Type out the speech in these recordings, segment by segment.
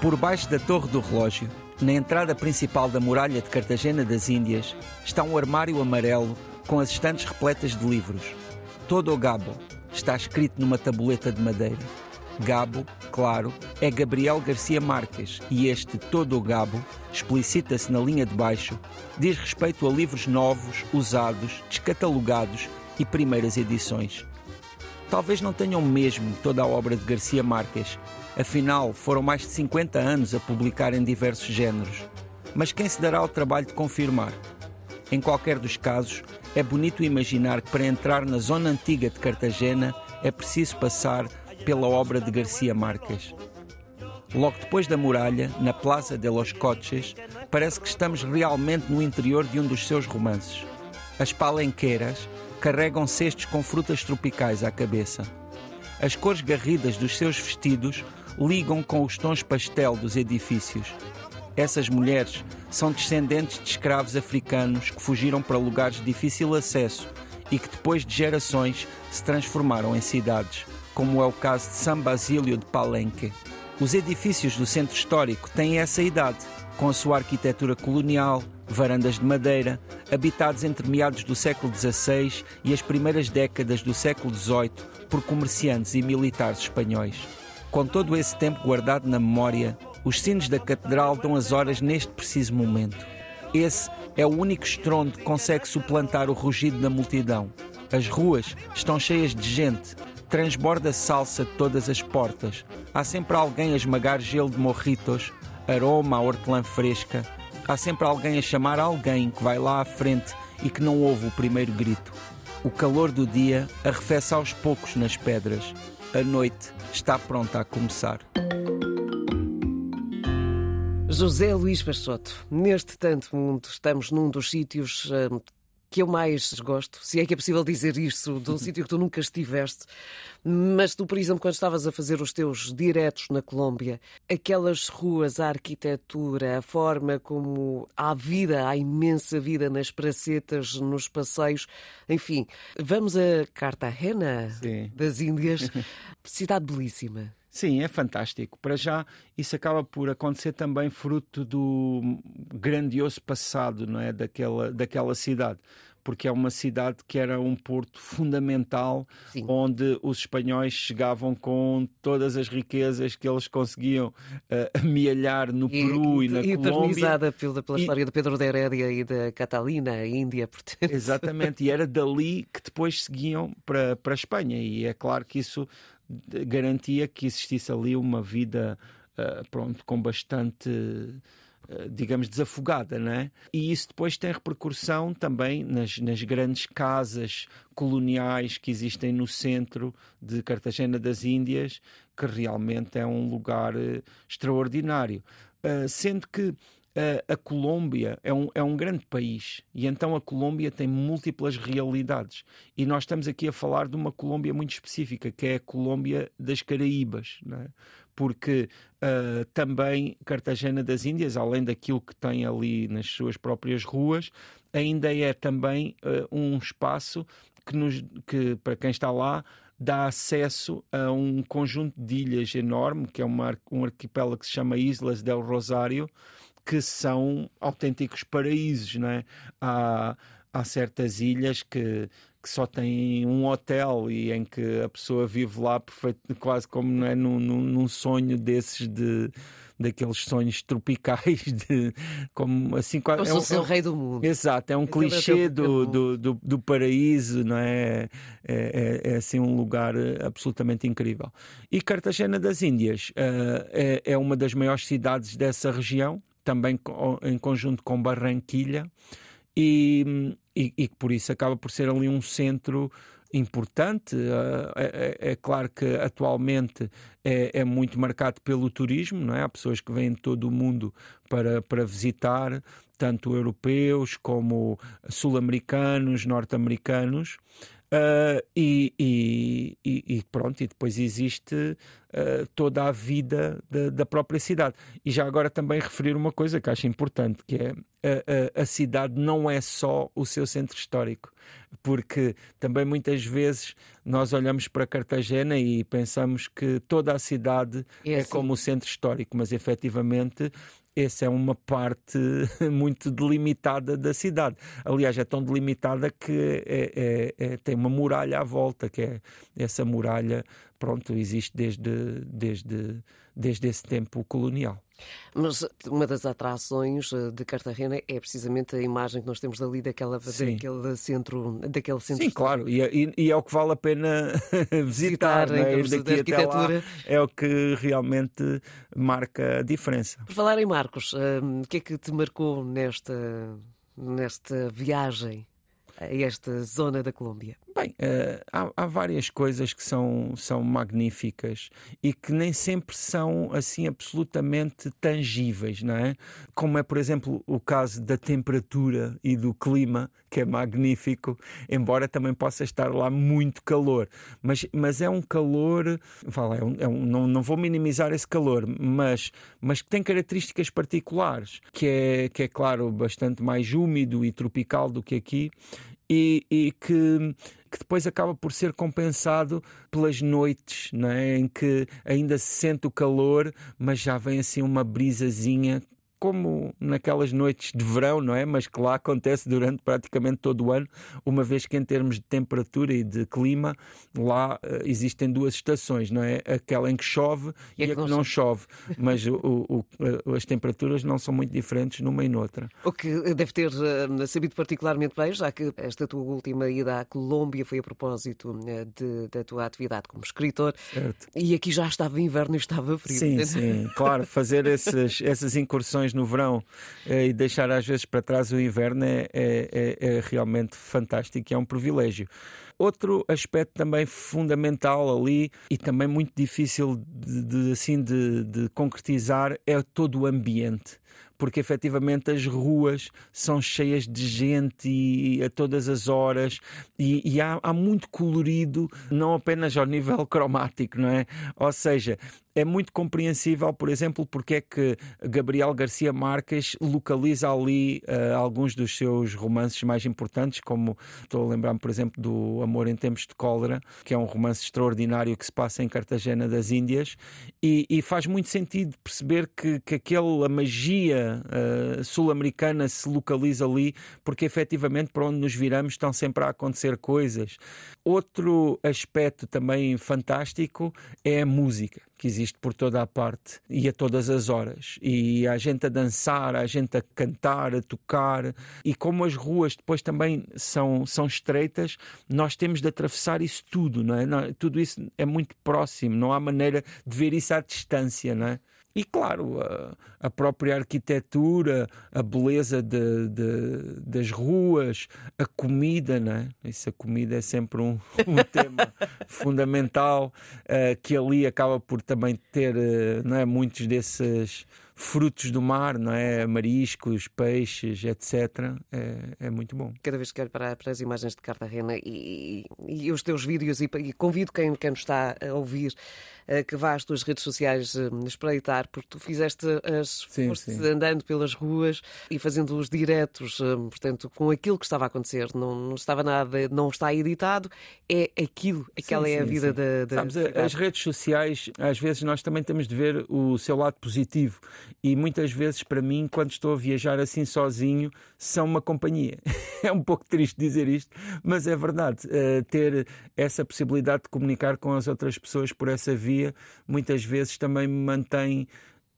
Por baixo da Torre do Relógio, na entrada principal da muralha de Cartagena das Índias, está um armário amarelo com as estantes repletas de livros. Todo o Gabo está escrito numa tabuleta de madeira. Gabo, claro, é Gabriel Garcia Marques e este Todo o Gabo explicita-se na linha de baixo, diz respeito a livros novos, usados, descatalogados e primeiras edições. Talvez não tenham mesmo toda a obra de Garcia Marques, afinal foram mais de 50 anos a publicar em diversos géneros. Mas quem se dará ao trabalho de confirmar? Em qualquer dos casos, é bonito imaginar que para entrar na zona antiga de Cartagena é preciso passar pela obra de Garcia Marques. Logo depois da muralha, na Plaza de los Coches, parece que estamos realmente no interior de um dos seus romances. As palenqueiras carregam cestos com frutas tropicais à cabeça. As cores garridas dos seus vestidos ligam com os tons pastel dos edifícios. Essas mulheres são descendentes de escravos africanos que fugiram para lugares de difícil acesso e que depois de gerações se transformaram em cidades, como é o caso de São Basílio de Palenque. Os edifícios do centro histórico têm essa idade, com a sua arquitetura colonial, varandas de madeira, habitados entre meados do século XVI e as primeiras décadas do século XVIII por comerciantes e militares espanhóis. Com todo esse tempo guardado na memória, os sinos da catedral dão as horas neste preciso momento. Esse é o único estrondo que consegue suplantar o rugido da multidão. As ruas estão cheias de gente, transborda salsa de todas as portas. Há sempre alguém a esmagar gelo de morritos, aroma a hortelã fresca. Há sempre alguém a chamar alguém que vai lá à frente e que não ouve o primeiro grito. O calor do dia arrefece aos poucos nas pedras. A noite está pronta a começar. José Luís Peixoto, neste tanto mundo, estamos num dos sítios hum, que eu mais gosto, se é que é possível dizer isso, de um sítio que tu nunca estiveste, mas tu, por exemplo, quando estavas a fazer os teus diretos na Colômbia, aquelas ruas, a arquitetura, a forma como há vida, há imensa vida nas pracetas, nos passeios, enfim, vamos a Cartagena Sim. das Índias, cidade belíssima. Sim, é fantástico. Para já, isso acaba por acontecer também fruto do grandioso passado não é? daquela, daquela cidade. Porque é uma cidade que era um porto fundamental Sim. onde os espanhóis chegavam com todas as riquezas que eles conseguiam uh, amealhar no Peru e, na e Colômbia. eternizada pela, pela E- história de Pedro de Herédia e da Catalina, a Índia, portanto. Exatamente, e era dali que depois seguiam para, para a Espanha, e é claro que isso garantia que existisse ali uma vida ah, pronto, com bastante, ah, digamos, desafogada, não é? E isso depois tem repercussão também nas, nas grandes casas coloniais que existem no centro de Cartagena das Índias, que realmente é um lugar eh, extraordinário. Ah, sendo que a, Colômbia é um, é um grande país e então a Colômbia tem múltiplas realidades. E nós estamos aqui a falar de uma Colômbia muito específica, que é a Colômbia das Caraíbas, é? porque ah, também Cartagena das Índias, além daquilo que tem ali nas suas próprias ruas, ainda é também ah, um espaço que, nos, que, para quem está lá, dá acesso a um conjunto de ilhas enorme, que é uma, um arquipélago que se chama Islas del Rosário, que são autênticos paraísos, não é? Há, há certas ilhas que, que só têm um hotel e em que a pessoa vive lá perfeito, quase como não é, num, num, sonho desses de daqueles sonhos tropicais de como assim Como é um- é o um- rei do mundo. Exato, é um é o clichê do, do, do, do paraíso, não é? É, é, é, assim um lugar eh, absolutamente incrível. E Cartagena das Índias eh, é, é uma das maiores cidades dessa região, também em conjunto com Barranquilha, e, e, e por isso acaba por ser ali um centro importante. Eh, É, é- é claro que atualmente é, é muito marcado pelo turismo, não é? Há pessoas que vêm de todo o mundo para, para visitar, tanto europeus como sul-americanos, norte-americanos. Ah, e, e- e- pronto, e depois existe ah, toda a vida da, da própria cidade. E já agora também referir uma coisa que acho importante, que é a, a- a cidade não é só o seu centro histórico. porque também muitas vezes nós olhamos para Cartagena e pensamos que toda a cidade é, como o centro histórico, mas efetivamente essa é uma parte muito delimitada da cidade. Aliás, é tão delimitada que é, é, é, tem uma muralha à volta, que é essa muralha, pronto, existe desde, desde, desde esse tempo colonial. Mas uma das atrações eh, de Cartagena é precisamente a imagem que nós temos ali daquela, daquele centro. Daquele centro Sim, claro, e, é, e, e, é o que vale a pena visitar, visitar é? daqui arquitetura. Lá, é o que realmente marca a diferença. Por falar em Marcos, um, o que é que te marcou nesta, nesta viagem? a esta zona da Colômbia? Bem, uh, há, há, várias coisas que são, são magníficas e que nem sempre são assim absolutamente tangíveis, não é? Como é, por exemplo, o caso da temperatura e do clima, que é magnífico, embora também possa estar lá muito calor. Mas, mas é um calor, fala, é um, é um, não, não vou minimizar esse calor, mas, mas que tem características particulares, que é, que é claro, bastante mais úmido e tropical do que aqui e, e que, que depois acaba por ser compensado pelas noites, não é? em que ainda se sente o calor, mas já vem assim uma brisazinha como naquelas noites de verão, não é? Mas que lá acontece durante praticamente todo o ano, uma vez que em termos de temperatura e de clima, lá uh, existem duas estações, não é? Aquela em que chove e, e a que não chove. Mas o, o, o, as temperaturas não são muito diferentes numa e noutra. O que deve ter uh, sabido particularmente bem, já que esta tua última ida à Colômbia foi a propósito uh, de, da tua atividade como escritor. Certo. E aqui já estava inverno e estava frio. Sim, sim, claro, fazer esses, essas incursões no verão eh, e deixar às vezes para trás o inverno é, é, é, é realmente fantástico e é um privilégio. Outro aspecto também fundamental ali e também muito difícil de, de assim de, de concretizar é todo o ambiente porque efetivamente as ruas são cheias de gente e a todas as horas e, e há, há, muito colorido, não apenas ao nível cromático, não é? Ou seja, é muito compreensível, por exemplo, porque é que Gabriel Garcia Marques localiza ali uh, alguns dos seus romances mais importantes, como estou a lembrar-me, por exemplo, do Amor em Tempos de Cólera, que é um romance extraordinário que se passa em Cartagena das Índias, e, e faz muito sentido perceber que, que aquela magia uh, sul-americana se localiza ali, porque efetivamente para onde nos viramos estão sempre a acontecer coisas. Outro aspecto também fantástico é a música que existe por toda a parte e a todas as horas. E a gente a dançar, a gente a cantar, a tocar. E como as ruas depois também são, são estreitas, nós temos de atravessar isso tudo, não é? Tudo isso é muito próximo, não há maneira de ver isso à distância, não é? E claro, a, a, própria arquitetura, a beleza de, de, das ruas, a comida, né? Isso, a comida é sempre um, um tema fundamental uh, que ali acaba por também ter uh, não é, muitos desses frutos do mar, não é? Mariscos, peixes, etc. É, é muito bom. Cada vez que olho para, para as imagens de Cartagena e, e, e os teus vídeos, e, e convido quem, quem nos está a ouvir uh, que vá às tuas redes sociais uh, espreitar, porque tu fizeste as sim, sim. andando pelas ruas e fazendo os diretos, uh, portanto, com aquilo que estava a acontecer. Não, não estava nada, não está editado, é aquilo, aquela sim, é a vida da, da. Sabes, as redes sociais, às vezes nós também temos de ver o seu lado positivo e muitas vezes para mim, quando estou a viajar assim sozinho, são uma companhia. é um pouco triste dizer isto, mas é verdade. Uh, ter essa possibilidade de comunicar com as outras pessoas por essa via, muitas vezes também me mantém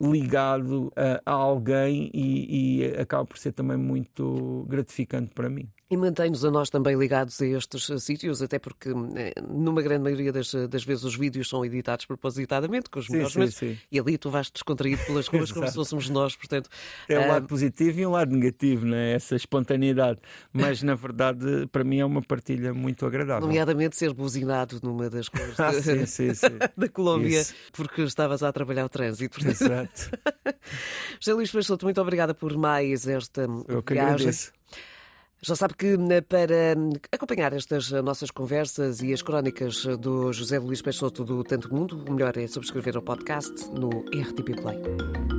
ligado a, a alguém e, e acaba por ser também muito gratificante para mim. E mantém-nos a nós também ligados a estes eh, sítios, até porque, eh, numa grande maioria das, das vezes, os vídeos são editados propositadamente, com os melhores sim, sim, e ali tu vais descontraído pelas ruas como se fôssemos nós, portanto... É um lado positivo e um lado negativo, né? essa espontaneidade, mas na verdade para mim é uma partilha muito agradável. Nomeadamente ser buzinado numa das coisas ah, sim, sim, da Colômbia, Isso. porque estavas a trabalhar o trânsito. Exato. José Luís Peixoto, muito obrigada por mais esta Eu que viagem. Agradeço. Já sabe que eh, para hum, acompanhar estas eh, nossas conversas e as crónicas do José Luís Peixoto do Tanto Mundo, o melhor é subscrever o podcast no RTP Play.